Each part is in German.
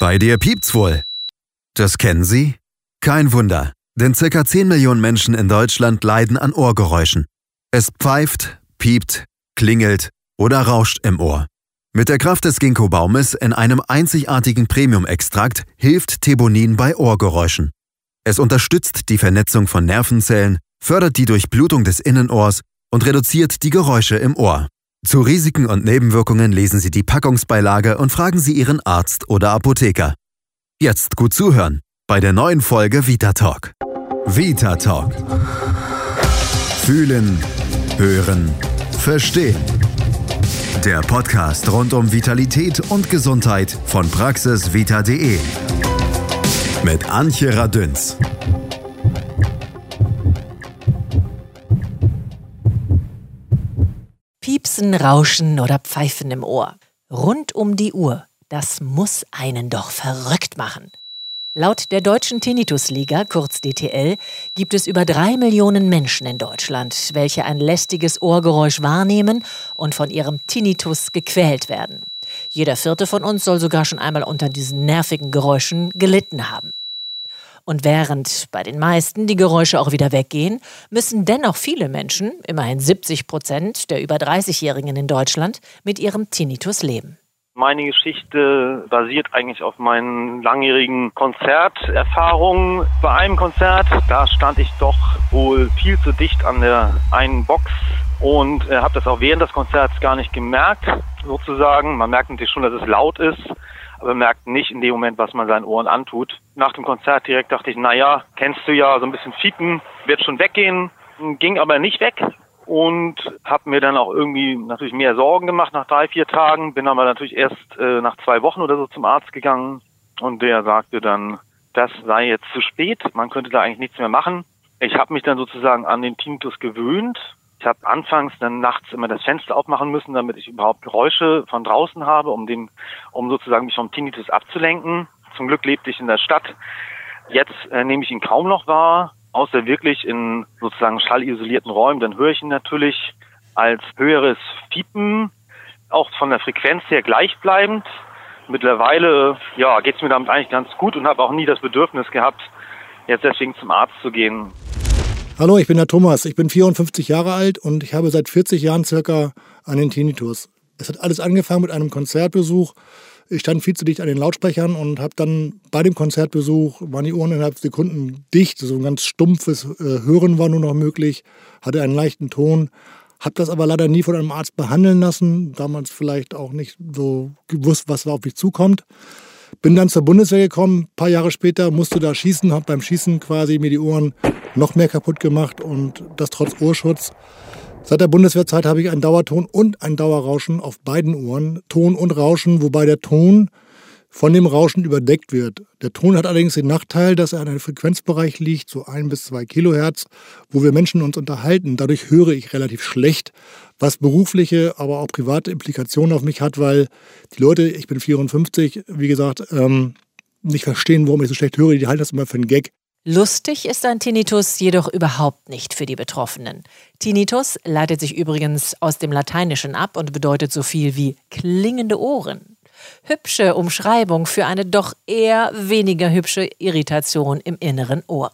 Bei dir piept's wohl. Das kennen Sie? Kein Wunder, denn circa 10 Millionen Menschen in Deutschland leiden an Ohrgeräuschen. Es pfeift, piept, klingelt oder rauscht im Ohr. Mit der Kraft des Ginkgo-Baumes in einem einzigartigen Premium-Extrakt hilft Thebonin bei Ohrgeräuschen. Es unterstützt die Vernetzung von Nervenzellen, fördert die Durchblutung des Innenohrs und reduziert die Geräusche im Ohr. Zu Risiken und Nebenwirkungen lesen Sie die Packungsbeilage und fragen Sie Ihren Arzt oder Apotheker. Jetzt gut zuhören bei der neuen Folge Vita Talk. Vita Talk. Fühlen, hören, verstehen. Der Podcast rund um Vitalität und Gesundheit von praxisvita.de. Mit Antje Radünz. Piepsen, Rauschen oder Pfeifen im Ohr. Rund um die Uhr. Das muss einen doch verrückt machen. Laut der Deutschen Tinnitusliga, kurz DTL, gibt es über drei Millionen Menschen in Deutschland, welche ein lästiges Ohrgeräusch wahrnehmen und von ihrem Tinnitus gequält werden. Jeder vierte von uns soll sogar schon einmal unter diesen nervigen Geräuschen gelitten haben. Und während bei den meisten die Geräusche auch wieder weggehen, müssen dennoch viele Menschen, immerhin 70 Prozent der über 30-Jährigen in Deutschland, mit ihrem Tinnitus leben. Meine Geschichte basiert eigentlich auf meinen langjährigen Konzerterfahrungen. Bei einem Konzert, da stand ich doch wohl viel zu dicht an der einen Box und äh, habe das auch während des Konzerts gar nicht gemerkt, sozusagen. Man merkt natürlich schon, dass es laut ist, aber merkt nicht in dem Moment, was man seinen Ohren antut. Nach dem Konzert direkt dachte ich, naja, kennst du ja, so ein bisschen Fiepen wird schon weggehen, ging aber nicht weg und habe mir dann auch irgendwie natürlich mehr Sorgen gemacht nach drei, vier Tagen, bin aber natürlich erst äh, nach zwei Wochen oder so zum Arzt gegangen und der sagte dann, das sei jetzt zu spät, man könnte da eigentlich nichts mehr machen. Ich habe mich dann sozusagen an den Tinnitus gewöhnt. Ich habe anfangs dann nachts immer das Fenster aufmachen müssen, damit ich überhaupt Geräusche von draußen habe, um den, um sozusagen mich vom Tinnitus abzulenken. Zum Glück lebte ich in der Stadt. Jetzt äh, nehme ich ihn kaum noch wahr, außer wirklich in sozusagen schallisolierten Räumen. Dann höre ich ihn natürlich als höheres Fiepen, auch von der Frequenz her gleichbleibend. Mittlerweile ja, geht es mir damit eigentlich ganz gut und habe auch nie das Bedürfnis gehabt, jetzt deswegen zum Arzt zu gehen. Hallo, ich bin der Thomas. Ich bin 54 Jahre alt und ich habe seit 40 Jahren circa einen Tinnitus. Es hat alles angefangen mit einem Konzertbesuch ich stand viel zu dicht an den Lautsprechern und habe dann bei dem Konzertbesuch, waren die Ohren innerhalb Sekunden dicht, so ein ganz stumpfes äh, Hören war nur noch möglich, hatte einen leichten Ton, habe das aber leider nie von einem Arzt behandeln lassen, damals vielleicht auch nicht so gewusst, was da auf mich zukommt. Bin dann zur Bundeswehr gekommen, ein paar Jahre später musste da schießen, habe beim Schießen quasi mir die Ohren noch mehr kaputt gemacht und das trotz Ohrschutz. Seit der Bundeswehrzeit habe ich einen Dauerton und ein Dauerrauschen auf beiden Ohren. Ton und Rauschen, wobei der Ton von dem Rauschen überdeckt wird. Der Ton hat allerdings den Nachteil, dass er in einem Frequenzbereich liegt, so ein bis zwei Kilohertz, wo wir Menschen uns unterhalten. Dadurch höre ich relativ schlecht, was berufliche, aber auch private Implikationen auf mich hat, weil die Leute, ich bin 54, wie gesagt, ähm, nicht verstehen, warum ich so schlecht höre. Die halten das immer für einen Gag. Lustig ist ein Tinnitus jedoch überhaupt nicht für die Betroffenen. Tinnitus leitet sich übrigens aus dem Lateinischen ab und bedeutet so viel wie klingende Ohren. Hübsche Umschreibung für eine doch eher weniger hübsche Irritation im inneren Ohr.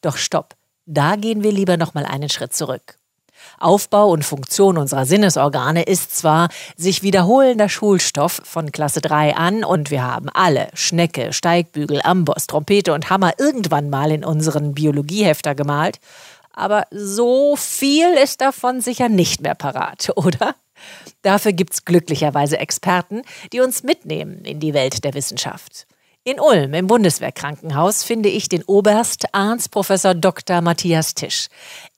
Doch stopp, da gehen wir lieber noch mal einen Schritt zurück. Aufbau und Funktion unserer Sinnesorgane ist zwar sich wiederholender Schulstoff von Klasse 3 an und wir haben alle Schnecke, Steigbügel, Amboss, Trompete und Hammer irgendwann mal in unseren Biologiehefter gemalt, aber so viel ist davon sicher nicht mehr parat, oder? Dafür gibt's glücklicherweise Experten, die uns mitnehmen in die Welt der Wissenschaft. In Ulm im Bundeswehrkrankenhaus finde ich den Oberst Arzt Professor Dr. Matthias Tisch.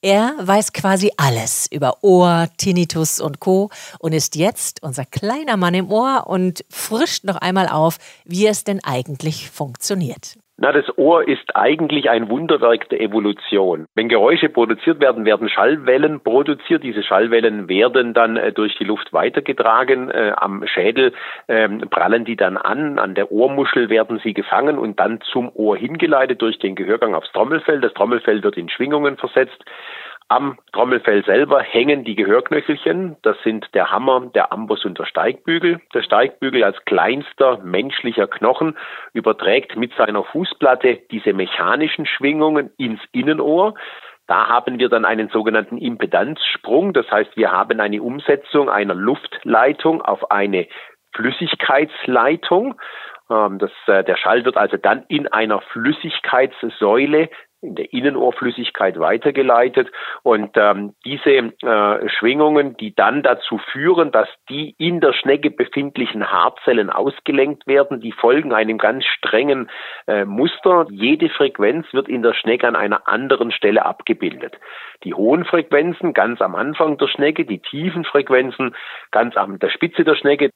Er weiß quasi alles über Ohr, Tinnitus und Co. und ist jetzt unser kleiner Mann im Ohr und frischt noch einmal auf, wie es denn eigentlich funktioniert. Na, das Ohr ist eigentlich ein Wunderwerk der Evolution. Wenn Geräusche produziert werden, werden Schallwellen produziert. Diese Schallwellen werden dann äh, durch die Luft weitergetragen. Äh, am Schädel äh, prallen die dann an. An der Ohrmuschel werden sie gefangen und dann zum Ohr hingeleitet durch den Gehörgang aufs Trommelfell. Das Trommelfell wird in Schwingungen versetzt. Am Trommelfell selber hängen die Gehörknöchelchen. Das sind der Hammer, der Amboss und der Steigbügel. Der Steigbügel als kleinster menschlicher Knochen überträgt mit seiner Fußplatte diese mechanischen Schwingungen ins Innenohr. Da haben wir dann einen sogenannten Impedanzsprung. Das heißt, wir haben eine Umsetzung einer Luftleitung auf eine Flüssigkeitsleitung. Ähm, das, äh, der Schall wird also dann in einer Flüssigkeitssäule in der Innenohrflüssigkeit weitergeleitet und ähm, diese äh, Schwingungen, die dann dazu führen, dass die in der Schnecke befindlichen Haarzellen ausgelenkt werden, die folgen einem ganz strengen äh, Muster. Jede Frequenz wird in der Schnecke an einer anderen Stelle abgebildet. Die hohen Frequenzen ganz am Anfang der Schnecke, die tiefen Frequenzen ganz an der Spitze der Schnecke.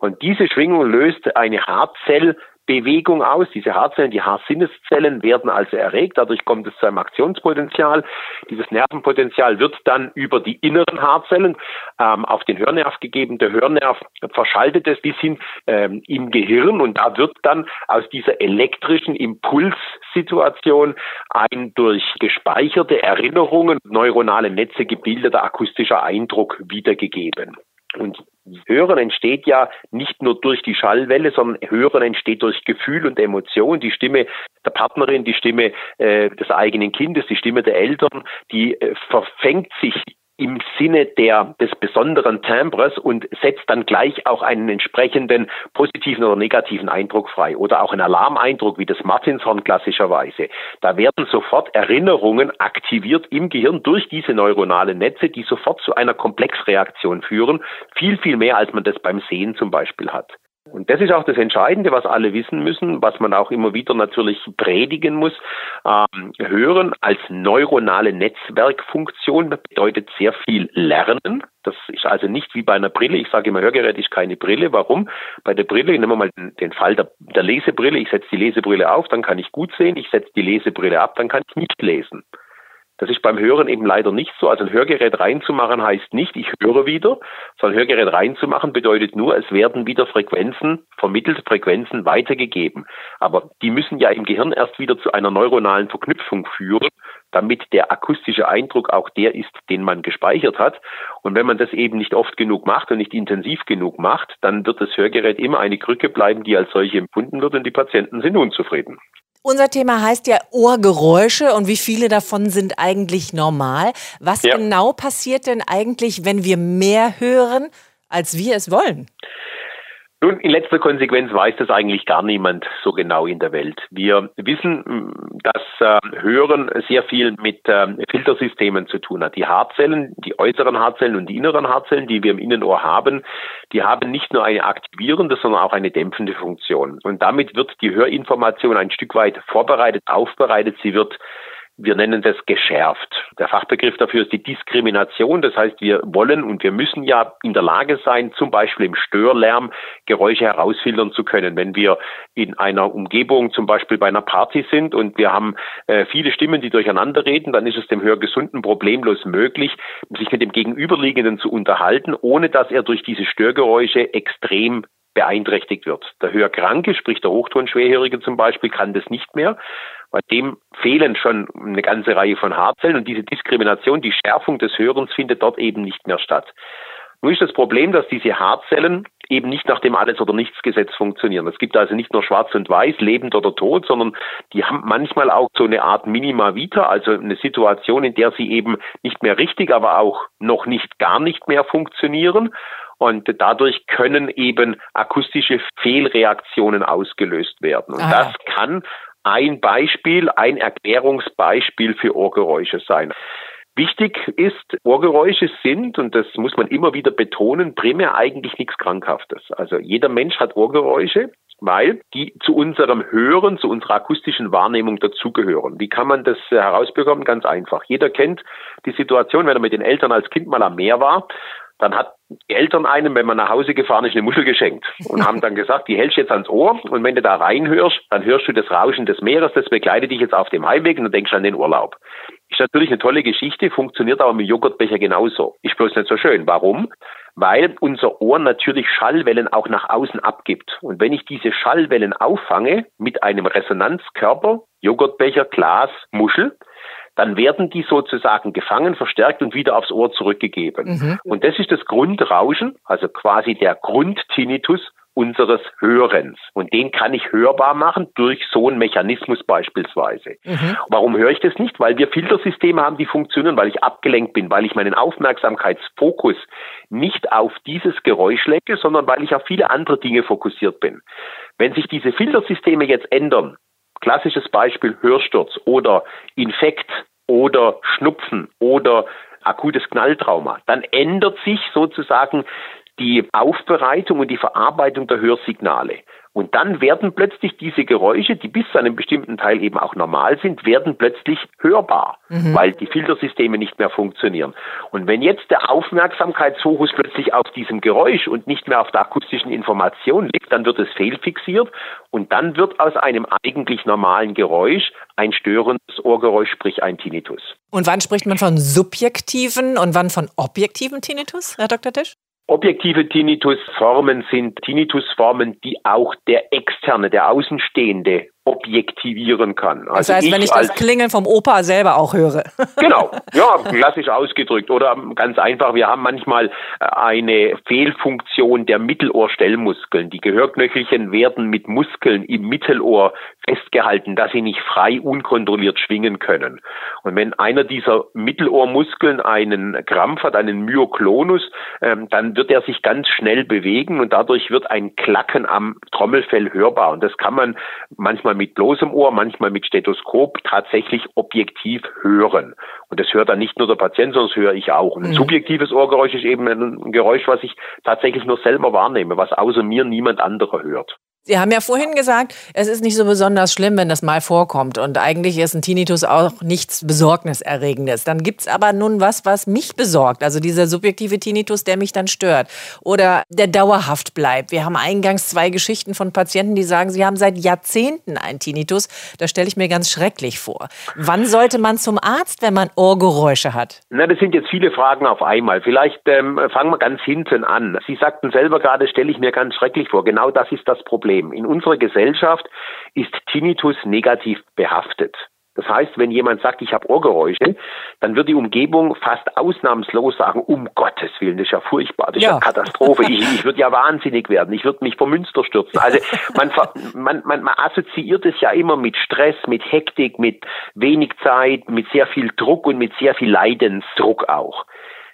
Und diese Schwingung löst eine Haarzell Bewegung aus. Diese Haarzellen, die Haarsinneszellen werden also erregt. Dadurch kommt es zu einem Aktionspotenzial. Dieses Nervenpotenzial wird dann über die inneren Haarzellen ähm, auf den Hörnerv gegeben. Der Hörnerv verschaltet es bis hin ähm, im Gehirn und da wird dann aus dieser elektrischen Impulssituation ein durch gespeicherte Erinnerungen, neuronale Netze gebildeter akustischer Eindruck wiedergegeben. Und Hören entsteht ja nicht nur durch die Schallwelle, sondern Hören entsteht durch Gefühl und Emotion. Die Stimme der Partnerin, die Stimme äh, des eigenen Kindes, die Stimme der Eltern, die äh, verfängt sich im Sinne der, des besonderen Timbres und setzt dann gleich auch einen entsprechenden positiven oder negativen Eindruck frei oder auch einen Alarmeindruck wie das Martinshorn klassischerweise. Da werden sofort Erinnerungen aktiviert im Gehirn durch diese neuronalen Netze, die sofort zu einer Komplexreaktion führen. Viel, viel mehr, als man das beim Sehen zum Beispiel hat. Und das ist auch das Entscheidende, was alle wissen müssen, was man auch immer wieder natürlich predigen muss. Ähm, Hören als neuronale Netzwerkfunktion bedeutet sehr viel Lernen. Das ist also nicht wie bei einer Brille. Ich sage immer, Hörgerät ist keine Brille. Warum? Bei der Brille, nehmen wir mal den, Fall der, der Lesebrille. Ich setze die Lesebrille auf, dann kann ich gut sehen. Ich setze die Lesebrille ab, dann kann ich nicht lesen. Das ist beim Hören eben leider nicht so. Also ein Hörgerät reinzumachen heißt nicht, ich höre wieder, sondern ein Hörgerät reinzumachen bedeutet nur, es werden wieder Frequenzen vermittelt, Frequenzen weitergegeben. Aber die müssen ja im Gehirn erst wieder zu einer neuronalen Verknüpfung führen, damit der akustische Eindruck auch der ist, den man gespeichert hat. Und wenn man das eben nicht oft genug macht und nicht intensiv genug macht, dann wird das Hörgerät immer eine Krücke bleiben, die als solche empfunden wird und die Patienten sind unzufrieden. Unser Thema heißt ja Ohrgeräusche und wie viele davon sind eigentlich normal. Was ja. genau passiert denn eigentlich, wenn wir mehr hören, als wir es wollen? Nun, in letzter Konsequenz weiß das eigentlich gar niemand so genau in der Welt. Wir wissen, mm, dass äh, Hören sehr viel mit äh, Filtersystemen zu tun hat. Die Haarzellen, die äußeren Haarzellen und die inneren Haarzellen, die wir im Innenohr haben, die haben nicht nur eine aktivierende, sondern auch eine dämpfende Funktion. Und damit wird die Hörinformation ein Stück weit vorbereitet, aufbereitet. Sie wird wir nennen das geschärft. Der Fachbegriff dafür ist die Diskrimination. Das heißt, wir wollen und wir müssen ja in der Lage sein, zum Beispiel im Störlärm Geräusche herausfiltern zu können. Wenn wir in einer Umgebung, zum Beispiel bei einer Party sind und wir haben äh, viele Stimmen, die durcheinander reden, dann ist es dem Hörgesunden problemlos möglich, sich mit dem Gegenüberliegenden zu unterhalten, ohne dass er durch diese Störgeräusche extrem beeinträchtigt wird. Der Hörkranke, sprich der Hochtonschwerhörige zum Beispiel, kann das nicht mehr. Bei dem fehlen schon eine ganze Reihe von Haarzellen und diese Diskrimination, die Schärfung des Hörens findet dort eben nicht mehr statt. Nun ist das Problem, dass diese Haarzellen eben nicht nach dem Alles- oder Nichts-Gesetz funktionieren. Es gibt also nicht nur Schwarz und Weiß, lebend oder tot, sondern die haben manchmal auch so eine Art Minima Vita, also eine Situation, in der sie eben nicht mehr richtig, aber auch noch nicht gar nicht mehr funktionieren. Und dadurch können eben akustische Fehlreaktionen ausgelöst werden. Und ah. das kann ein Beispiel, ein Erklärungsbeispiel für Ohrgeräusche sein. Wichtig ist, Ohrgeräusche sind, und das muss man immer wieder betonen, primär eigentlich nichts Krankhaftes. Also jeder Mensch hat Ohrgeräusche, weil die zu unserem Hören, zu unserer akustischen Wahrnehmung dazugehören. Wie kann man das herausbekommen? Ganz einfach. Jeder kennt die Situation, wenn er mit den Eltern als Kind mal am Meer war dann hat die Eltern einem, wenn man nach Hause gefahren ist, eine Muschel geschenkt und haben dann gesagt, die hältst du jetzt ans Ohr und wenn du da reinhörst, dann hörst du das Rauschen des Meeres, das begleitet dich jetzt auf dem Heimweg und du denkst an den Urlaub. Ist natürlich eine tolle Geschichte, funktioniert aber mit Joghurtbecher genauso. Ist bloß nicht so schön. Warum? Weil unser Ohr natürlich Schallwellen auch nach außen abgibt. Und wenn ich diese Schallwellen auffange mit einem Resonanzkörper, Joghurtbecher, Glas, Muschel, dann werden die sozusagen gefangen, verstärkt und wieder aufs Ohr zurückgegeben. Mhm. Und das ist das Grundrauschen, also quasi der Grundtinnitus unseres Hörens. Und den kann ich hörbar machen durch so einen Mechanismus beispielsweise. Mhm. Warum höre ich das nicht? Weil wir Filtersysteme haben, die funktionieren, weil ich abgelenkt bin, weil ich meinen Aufmerksamkeitsfokus nicht auf dieses Geräusch lege, sondern weil ich auf viele andere Dinge fokussiert bin. Wenn sich diese Filtersysteme jetzt ändern, klassisches Beispiel Hörsturz oder Infekt oder Schnupfen oder akutes Knalltrauma, dann ändert sich sozusagen die Aufbereitung und die Verarbeitung der Hörsignale. Und dann werden plötzlich diese Geräusche, die bis zu einem bestimmten Teil eben auch normal sind, werden plötzlich hörbar, mhm. weil die Filtersysteme nicht mehr funktionieren. Und wenn jetzt der Aufmerksamkeitsfokus plötzlich auf diesem Geräusch und nicht mehr auf der akustischen Information liegt, dann wird es fehlfixiert und dann wird aus einem eigentlich normalen Geräusch ein störendes Ohrgeräusch, sprich ein Tinnitus. Und wann spricht man von subjektiven und wann von objektiven Tinnitus, Herr Dr. Tisch? Objektive Tinnitusformen sind Tinnitusformen, die auch der externe, der Außenstehende objektivieren kann. Also das heißt, ich wenn ich das Klingeln vom Opa selber auch höre. genau, ja, klassisch ausgedrückt. Oder ganz einfach, wir haben manchmal äh, eine Fehlfunktion der Mittelohrstellmuskeln. Die Gehörknöchelchen werden mit Muskeln im Mittelohr festgehalten, dass sie nicht frei unkontrolliert schwingen können. Und wenn einer dieser Mittelohrmuskeln einen Krampf hat, einen Myoklonus, ähm, dann wird er sich ganz schnell bewegen und dadurch wird ein Klacken am Trommelfell hörbar. Und das kann man manchmal mit bloßem Ohr, manchmal mit Stethoskop tatsächlich objektiv hören. Und das hört dann nicht nur der Patient, sondern das höre ich auch. Und ein mhm. subjektives Ohrgeräusch ist eben ein Geräusch, was ich tatsächlich nur selber wahrnehme, was außer mir niemand anderer hört. Sie haben ja vorhin gesagt, es ist nicht so besonders schlimm, wenn das mal vorkommt. Und eigentlich ist ein Tinnitus auch nichts Besorgniserregendes. Dann gibt es aber nun was, was mich besorgt. Also dieser subjektive Tinnitus, der mich dann stört. Oder der dauerhaft bleibt. Wir haben eingangs zwei Geschichten von Patienten, die sagen, sie haben seit Jahrzehnten einen Tinnitus. Das stelle ich mir ganz schrecklich vor. Wann sollte man zum Arzt, wenn man Ohrgeräusche hat? Na, das sind jetzt viele Fragen auf einmal. Vielleicht ähm, fangen wir ganz hinten an. Sie sagten selber gerade, stelle ich mir ganz schrecklich vor. Genau das ist das Problem. Problem. In unserer Gesellschaft ist Tinnitus negativ behaftet. Das heißt, wenn jemand sagt, ich habe Ohrgeräusche, dann wird die Umgebung fast ausnahmslos sagen, um Gottes Willen, das ist ja furchtbar, das ist ja, ja Katastrophe, ich, ich würde ja wahnsinnig werden, ich würde mich vor Münster stürzen. Also man, man, man, man assoziiert es ja immer mit Stress, mit Hektik, mit wenig Zeit, mit sehr viel Druck und mit sehr viel Leidensdruck auch.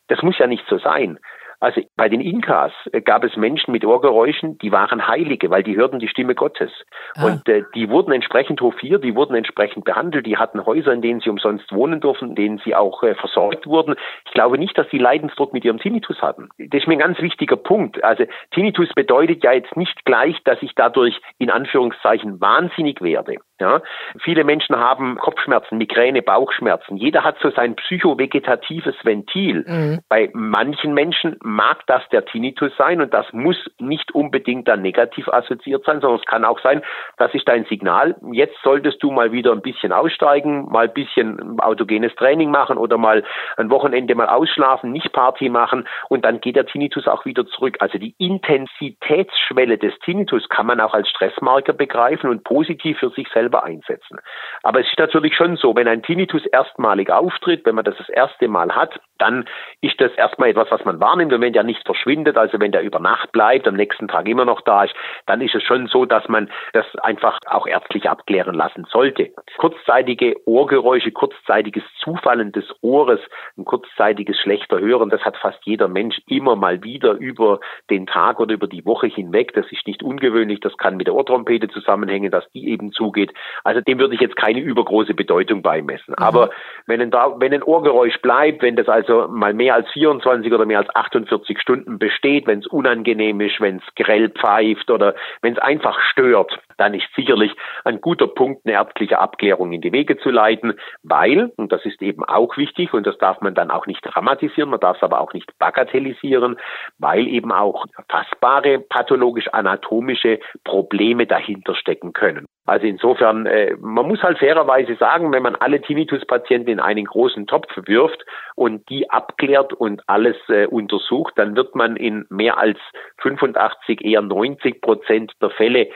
Das muss ja nicht so sein. Also bei den Inkas äh, gab es Menschen mit Ohrgeräuschen, die waren Heilige, weil die hörten die Stimme Gottes. Ah. Und äh, die wurden entsprechend hofiert, die wurden entsprechend behandelt, die hatten Häuser, in denen sie umsonst wohnen durften, in denen sie auch äh, versorgt wurden. Ich glaube nicht, dass sie Leidensdruck mit ihrem Tinnitus hatten. Das ist mir ein ganz wichtiger Punkt. Also Tinnitus bedeutet ja jetzt nicht gleich, dass ich dadurch in Anführungszeichen wahnsinnig werde. Ja, viele Menschen haben Kopfschmerzen, Migräne, Bauchschmerzen. Jeder hat so sein psychovegetatives Ventil. Mhm. Bei manchen Menschen mag das der Tinnitus sein und das muss nicht unbedingt dann negativ assoziiert sein, sondern es kann auch sein, das ist dein Signal. Jetzt solltest du mal wieder ein bisschen aussteigen, mal ein bisschen autogenes Training machen oder mal ein Wochenende mal ausschlafen, nicht Party machen und dann geht der Tinnitus auch wieder zurück. Also die Intensitätsschwelle des Tinnitus kann man auch als Stressmarker begreifen und positiv für sich selbst selber einsetzen. Aber es ist natürlich schon so, wenn ein Tinnitus erstmalig auftritt, wenn man das das erste Mal hat, dann ist das erstmal etwas, was man wahrnimmt. Und wenn der nicht verschwindet, also wenn der über Nacht bleibt, am nächsten Tag immer noch da ist, dann ist es schon so, dass man das einfach auch ärztlich abklären lassen sollte. Kurzzeitige Ohrgeräusche, kurzzeitiges Zufallen des Ohres, ein kurzzeitiges schlechter Hören, das hat fast jeder Mensch immer mal wieder über den Tag oder über die Woche hinweg. Das ist nicht ungewöhnlich. Das kann mit der Ohrtrompete zusammenhängen, dass die eben zugeht. Also dem würde ich jetzt keine übergroße Bedeutung beimessen. Mhm. Aber wenn ein, wenn ein Ohrgeräusch bleibt, wenn das also mal mehr als 24 oder mehr als 48 Stunden besteht, wenn es unangenehm ist, wenn es grell pfeift oder wenn es einfach stört, dann ist sicherlich ein guter Punkt, eine ärztliche Abklärung in die Wege zu leiten, weil, und das ist eben auch wichtig, und das darf man dann auch nicht dramatisieren, man darf es aber auch nicht bagatellisieren, weil eben auch fassbare pathologisch-anatomische Probleme dahinter stecken können. Also insofern, äh, man muss halt fairerweise sagen, wenn man alle Tinnitus-Patienten in einen großen Topf wirft und die abklärt und alles äh, untersucht, dann wird man in mehr als 85, eher 90 Prozent der Fälle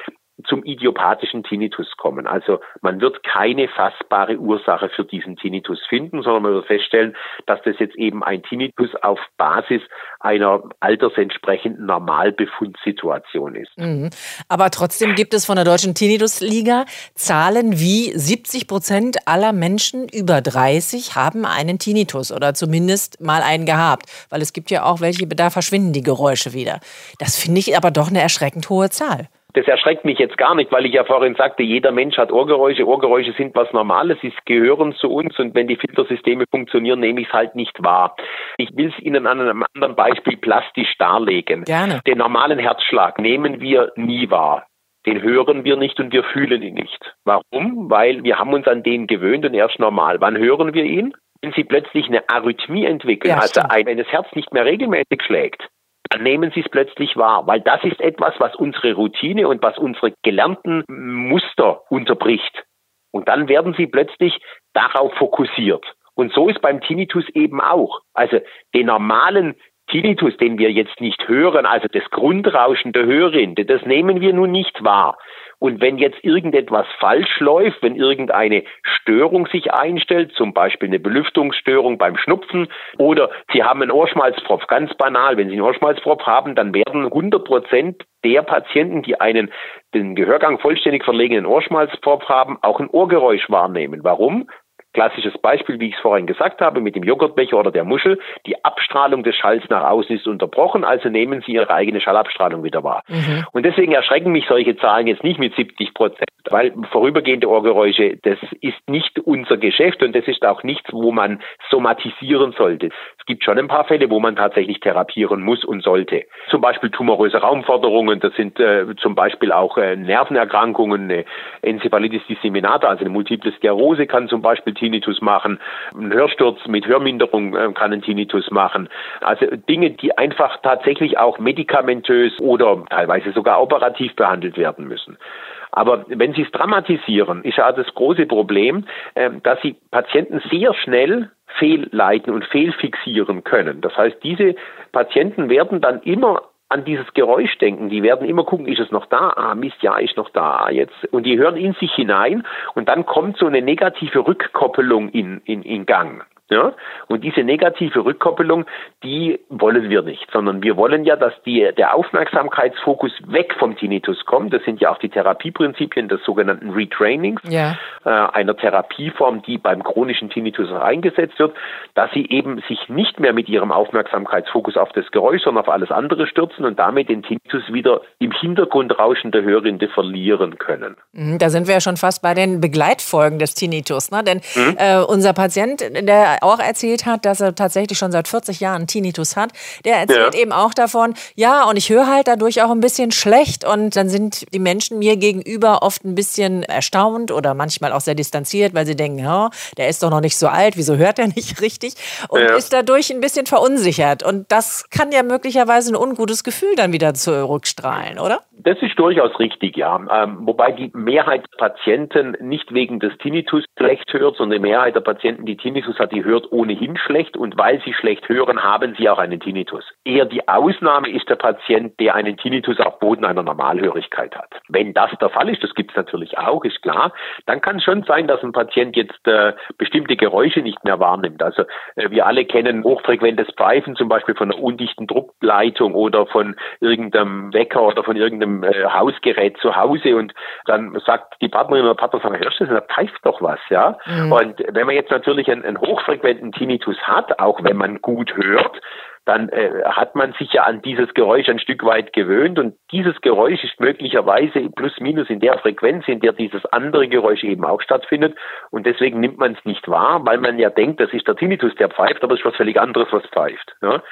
zum idiopathischen Tinnitus kommen. Also man wird keine fassbare Ursache für diesen Tinnitus finden, sondern man wird feststellen, dass das jetzt eben ein Tinnitus auf Basis einer altersentsprechenden Normalbefundsituation ist. Mhm. Aber trotzdem gibt es von der Deutschen Tinnitusliga Zahlen wie 70 Prozent aller Menschen über 30 haben einen Tinnitus oder zumindest mal einen gehabt, weil es gibt ja auch welche, da verschwinden die Geräusche wieder. Das finde ich aber doch eine erschreckend hohe Zahl. Das erschreckt mich jetzt gar nicht, weil ich ja vorhin sagte, jeder Mensch hat Ohrgeräusche. Ohrgeräusche sind was Normales, sie gehören zu uns und wenn die Filtersysteme funktionieren, nehme ich es halt nicht wahr. Ich will es Ihnen an einem anderen Beispiel plastisch darlegen. Gerne. Den normalen Herzschlag nehmen wir nie wahr. Den hören wir nicht und wir fühlen ihn nicht. Warum? Weil wir haben uns an den gewöhnt und er ist normal. Wann hören wir ihn? Wenn Sie plötzlich eine Arrhythmie entwickeln, ja, also ein, wenn das Herz nicht mehr regelmäßig schlägt, dann nehmen Sie es plötzlich wahr, weil das ist etwas, was unsere Routine und was unsere gelernten Muster unterbricht. Und dann werden Sie plötzlich darauf fokussiert. Und so ist beim Tinnitus eben auch. Also den normalen Tinnitus, den wir jetzt nicht hören, also das Grundrauschen der Hörrinde, das nehmen wir nun nicht wahr. Und wenn jetzt irgendetwas falsch läuft, wenn irgendeine Störung sich einstellt, zum Beispiel eine Belüftungsstörung beim Schnupfen oder Sie haben einen Ohrschmalzpropf, ganz banal, wenn Sie einen Ohrschmalzpropf haben, dann werden 100 Prozent der Patienten, die einen den Gehörgang vollständig verlegenen Ohrschmalzpropf haben, auch ein Ohrgeräusch wahrnehmen. Warum? Klassisches Beispiel, wie ich es vorhin gesagt habe, mit dem Joghurtbecher oder der Muschel. Die Abstrahlung des Schalls nach außen ist unterbrochen, also nehmen Sie Ihre eigene Schallabstrahlung wieder wahr. Mhm. Und deswegen erschrecken mich solche Zahlen jetzt nicht mit 70 Prozent, weil vorübergehende Ohrgeräusche, das ist nicht unser Geschäft und das ist auch nichts, wo man somatisieren sollte. Es gibt schon ein paar Fälle, wo man tatsächlich therapieren muss und sollte. Zum Beispiel tumoröse Raumforderungen, das sind äh, zum Beispiel auch äh, Nervenerkrankungen, eine Enzephalitis disseminata, also eine Multiple Sklerose kann zum Beispiel Tinnitus machen. Ein Hörsturz mit Hörminderung äh, kann einen Tinnitus machen. Also Dinge, die einfach tatsächlich auch medikamentös oder teilweise sogar operativ behandelt werden müssen. Aber wenn Sie es dramatisieren, ist ja das große Problem, ähm, dass Sie Patienten sehr schnell fehlleiten und fehlfixieren können. Das heißt, diese Patienten werden dann immer an dieses Geräusch denken. Die werden immer gucken, ist es noch da? Ah, Mist, ja, ist noch da ah, jetzt. Und die hören in sich hinein und dann kommt so eine negative Rückkoppelung in, in, in Gang. Ja? Und diese negative Rückkoppelung, die wollen wir nicht, sondern wir wollen ja, dass die, der Aufmerksamkeitsfokus weg vom Tinnitus kommt. Das sind ja auch die Therapieprinzipien des sogenannten Retrainings, ja. äh, einer Therapieform, die beim chronischen Tinnitus eingesetzt wird, dass sie eben sich nicht mehr mit ihrem Aufmerksamkeitsfokus auf das Geräusch, sondern auf alles andere stürzen und damit den Tinnitus wieder im Hintergrund rauschende Hörrinde verlieren können. Mhm, da sind wir ja schon fast bei den Begleitfolgen des Tinnitus, ne? denn mhm. äh, unser Patient, der auch erzählt hat, dass er tatsächlich schon seit 40 Jahren Tinnitus hat, der erzählt ja. eben auch davon, ja, und ich höre halt dadurch auch ein bisschen schlecht und dann sind die Menschen mir gegenüber oft ein bisschen erstaunt oder manchmal auch sehr distanziert, weil sie denken, ja, der ist doch noch nicht so alt, wieso hört er nicht richtig? Und ja. ist dadurch ein bisschen verunsichert. Und das kann ja möglicherweise ein ungutes Gefühl dann wieder zurückstrahlen, oder? Das ist durchaus richtig, ja. Ähm, wobei die Mehrheit der Patienten nicht wegen des Tinnitus schlecht hört, sondern die Mehrheit der Patienten, die Tinnitus hat, die hört ohnehin schlecht und weil sie schlecht hören, haben sie auch einen Tinnitus. Eher die Ausnahme ist der Patient, der einen Tinnitus auf Boden einer Normalhörigkeit hat. Wenn das der Fall ist, das gibt es natürlich auch, ist klar, dann kann es schon sein, dass ein Patient jetzt äh, bestimmte Geräusche nicht mehr wahrnimmt. Also äh, wir alle kennen hochfrequentes Pfeifen, zum Beispiel von einer undichten Druckleitung oder von irgendeinem Wecker oder von irgendeinem äh, Hausgerät zu Hause und dann sagt die Partnerin oder Partner, hörst du das, da pfeift doch was, ja. Mhm. Und wenn man jetzt natürlich einen, einen hochfrequenten Tinnitus hat, auch wenn man gut hört, dann äh, hat man sich ja an dieses Geräusch ein Stück weit gewöhnt und dieses Geräusch ist möglicherweise plus minus in der Frequenz, in der dieses andere Geräusch eben auch stattfindet und deswegen nimmt man es nicht wahr, weil man ja denkt, das ist der Tinnitus, der pfeift, aber es ist was völlig anderes, was pfeift. Ja?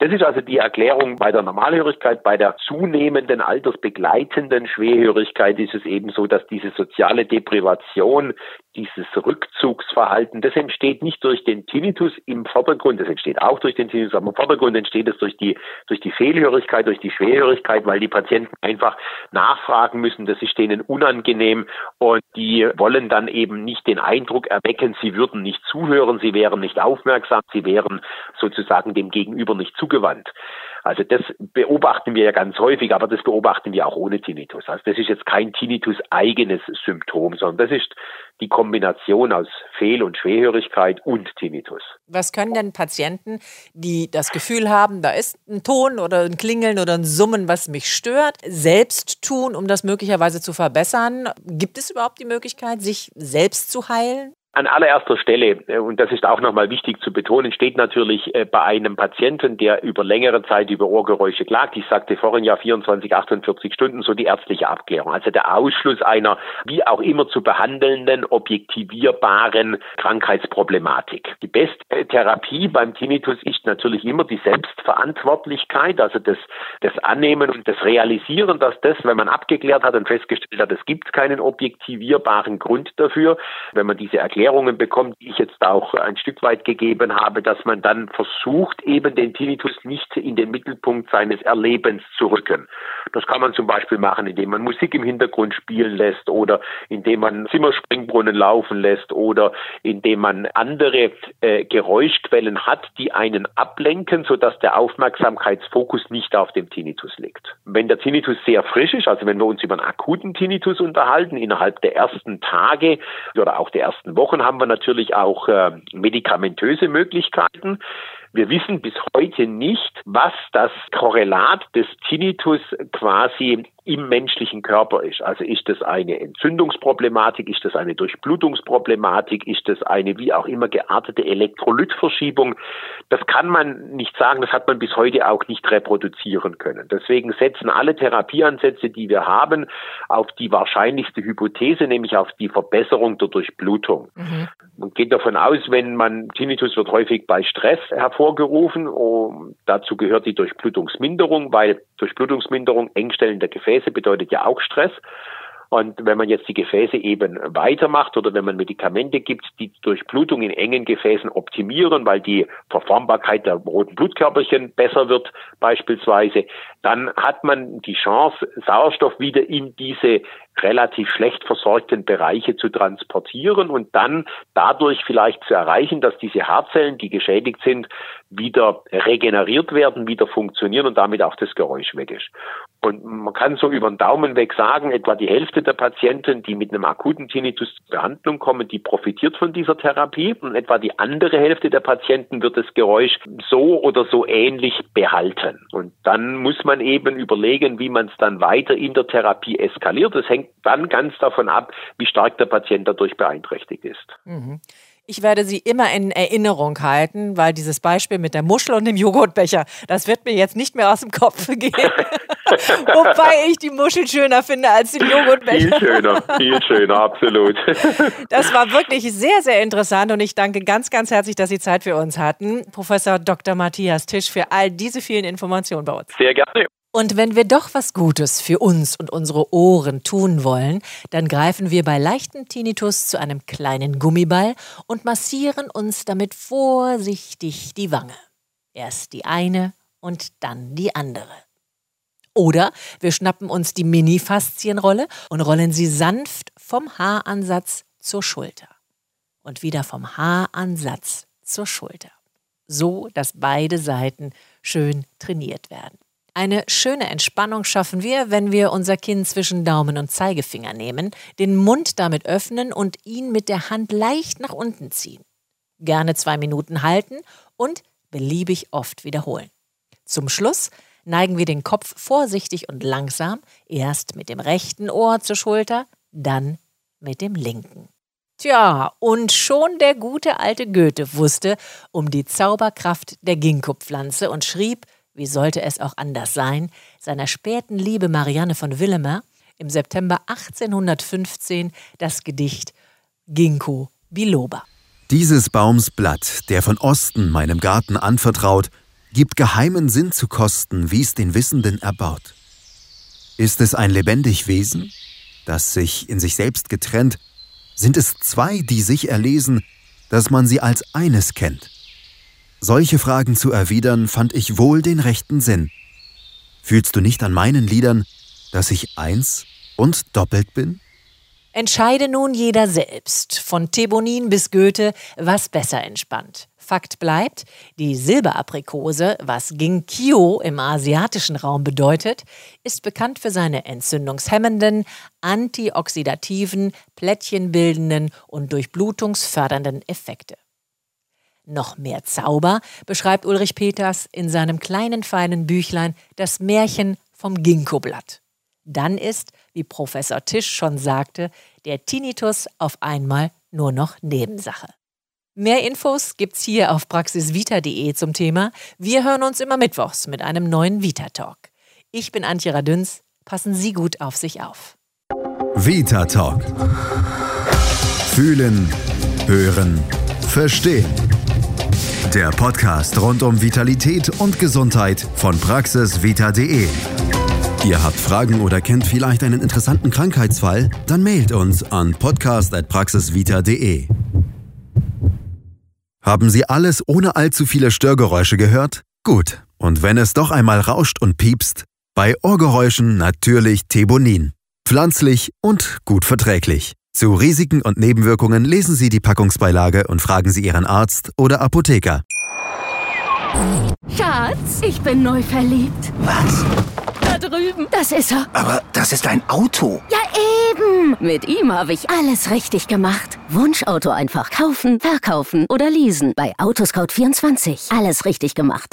Das ist also die Erklärung bei der Normalhörigkeit, bei der zunehmenden altersbegleitenden Schwerhörigkeit ist es eben so, dass diese soziale Deprivation, dieses Rückzugsverhalten, das entsteht nicht durch den Tinnitus im Vordergrund, das entsteht auch durch den Tinnitus, aber im Vordergrund entsteht es durch die, durch die Fehlhörigkeit, durch die Schwerhörigkeit, weil die Patienten einfach nachfragen müssen, das ist denen unangenehm und die wollen dann eben nicht den Eindruck erwecken, sie würden nicht zuhören, sie wären nicht aufmerksam, sie wären sozusagen dem Gegenüber nicht zugewandt. Also das beobachten wir ja ganz häufig, aber das beobachten wir auch ohne Tinnitus. Also das ist jetzt kein Tinnitus-eigenes Symptom, sondern das ist die Kombination aus Fehl- und Schwerhörigkeit und Tinnitus. Was können denn Patienten, die das Gefühl haben, da ist ein Ton oder ein Klingeln oder ein Summen, was mich stört, selbst tun, um das möglicherweise zu verbessern? Gibt es überhaupt die Möglichkeit, sich selbst zu heilen? An allererster Stelle, äh, und das ist auch nochmal wichtig zu betonen, steht natürlich äh, bei einem Patienten, der über längere Zeit über Ohrgeräusche klagt, ich sagte vorhin ja 24, 48 Stunden, so die ärztliche Abklärung. Also der Ausschluss einer wie auch immer zu behandelnden, objektivierbaren Krankheitsproblematik. Die beste Therapie beim Tinnitus ist natürlich immer die Selbstverantwortlichkeit, also das, das Annehmen und das Realisieren, dass das, wenn man abgeklärt hat und festgestellt hat, es gibt keinen objektivierbaren Grund dafür, wenn man diese Erklärung Erklärungen bekommt, die ich jetzt auch ein Stück weit gegeben habe, dass man dann versucht, eben den Tinnitus nicht in den Mittelpunkt seines Erlebens zu rücken. Das kann man zum Beispiel machen, indem man Musik im Hintergrund spielen lässt oder indem man Zimmerspringbrunnen laufen lässt oder indem man andere äh, Geräuschquellen hat, die einen ablenken, sodass der Aufmerksamkeitsfokus nicht auf dem Tinnitus liegt. Wenn der Tinnitus sehr frisch ist, also wenn wir uns über einen akuten Tinnitus unterhalten, innerhalb der ersten Tage oder auch der ersten Wochen, haben wir natürlich auch äh, medikamentöse Möglichkeiten. Wir wissen bis heute nicht, was das Korrelat des Tinnitus quasi im menschlichen Körper ist. Also ist das eine Entzündungsproblematik, ist das eine Durchblutungsproblematik, ist das eine wie auch immer geartete Elektrolytverschiebung. Das kann man nicht sagen, das hat man bis heute auch nicht reproduzieren können. Deswegen setzen alle Therapieansätze, die wir haben, auf die wahrscheinlichste Hypothese, nämlich auf die Verbesserung der Durchblutung. Mhm. Man geht davon aus, wenn man Tinnitus wird häufig bei Stress hervorgerufen, und dazu gehört die Durchblutungsminderung, weil Durchblutungsminderung Engstellen der Gefäße bedeutet ja auch Stress. Und wenn man jetzt die Gefäße eben weitermacht oder wenn man Medikamente gibt, die Durchblutung in engen Gefäßen optimieren, weil die Verformbarkeit der roten Blutkörperchen besser wird beispielsweise, dann hat man die Chance, Sauerstoff wieder in diese relativ schlecht versorgten Bereiche zu transportieren und dann dadurch vielleicht zu erreichen, dass diese Haarzellen, die geschädigt sind, wieder regeneriert werden, wieder funktionieren und damit auch das Geräusch weg ist. Und man kann so über den Daumen weg sagen, etwa die Hälfte der Patienten, die mit einem akuten Tinnitus zur Behandlung kommen, die profitiert von dieser Therapie und etwa die andere Hälfte der Patienten wird das Geräusch so oder so ähnlich behalten. Und dann muss man eben überlegen, wie man es dann weiter in der Therapie eskaliert. Das hängt dann ganz davon ab, wie stark der Patient dadurch beeinträchtigt ist. Mhm. Ich werde sie immer in Erinnerung halten, weil dieses Beispiel mit der Muschel und dem Joghurtbecher, das wird mir jetzt nicht mehr aus dem Kopf gehen. Wobei ich die Muschel schöner finde als den Joghurtbecher. Viel schöner, viel schöner, absolut. Das war wirklich sehr, sehr interessant und ich danke ganz, ganz herzlich, dass Sie Zeit für uns hatten. Professor Dr. Matthias Tisch für all diese vielen Informationen bei uns. Sehr gerne. Und wenn wir doch was Gutes für uns und unsere Ohren tun wollen, dann greifen wir bei leichtem Tinnitus zu einem kleinen Gummiball und massieren uns damit vorsichtig die Wange. Erst die eine und dann die andere. Oder wir schnappen uns die Mini-Faszienrolle und rollen sie sanft vom Haaransatz zur Schulter. Und wieder vom Haaransatz zur Schulter. So, dass beide Seiten schön trainiert werden. Eine schöne Entspannung schaffen wir, wenn wir unser Kinn zwischen Daumen und Zeigefinger nehmen, den Mund damit öffnen und ihn mit der Hand leicht nach unten ziehen. Gerne zwei Minuten halten und beliebig oft wiederholen. Zum Schluss neigen wir den Kopf vorsichtig und langsam, erst mit dem rechten Ohr zur Schulter, dann mit dem linken. Tja, und schon der gute alte Goethe wusste um die Zauberkraft der Ginkgo-Pflanze und schrieb wie sollte es auch anders sein, seiner späten Liebe Marianne von Willemer im September 1815 das Gedicht Ginkgo biloba. Dieses Baums Blatt, der von Osten meinem Garten anvertraut, gibt geheimen Sinn zu kosten, wie's den Wissenden erbaut. Ist es ein lebendig Wesen, das sich in sich selbst getrennt, sind es zwei, die sich erlesen, dass man sie als eines kennt. Solche Fragen zu erwidern, fand ich wohl den rechten Sinn. Fühlst du nicht an meinen Liedern, dass ich eins und doppelt bin? Entscheide nun jeder selbst, von Thebonin bis Goethe, was besser entspannt. Fakt bleibt, die Silberaprikose, was Ginkgo im asiatischen Raum bedeutet, ist bekannt für seine entzündungshemmenden, antioxidativen, plättchenbildenden und durchblutungsfördernden Effekte. Noch mehr Zauber beschreibt Ulrich Peters in seinem kleinen feinen Büchlein Das Märchen vom Ginkgoblatt. Dann ist, wie Professor Tisch schon sagte, der Tinnitus auf einmal nur noch Nebensache. Mehr Infos gibt's hier auf praxisvita.de zum Thema. Wir hören uns immer mittwochs mit einem neuen Vita Talk. Ich bin Antje Radüns. Passen Sie gut auf sich auf. Vita Talk. Fühlen, hören, verstehen. Der Podcast rund um Vitalität und Gesundheit von praxisvita.de. Ihr habt Fragen oder kennt vielleicht einen interessanten Krankheitsfall? Dann mailt uns an podcast.praxisvita.de. Haben Sie alles ohne allzu viele Störgeräusche gehört? Gut. Und wenn es doch einmal rauscht und piepst? Bei Ohrgeräuschen natürlich Thebonin. Pflanzlich und gut verträglich. Zu Risiken und Nebenwirkungen lesen Sie die Packungsbeilage und fragen Sie Ihren Arzt oder Apotheker. Schatz, ich bin neu verliebt. Was? Da drüben. Das ist er. Aber das ist ein Auto. Ja, eben. Mit ihm habe ich alles richtig gemacht. Wunschauto einfach kaufen, verkaufen oder leasen. Bei Autoscout24. Alles richtig gemacht.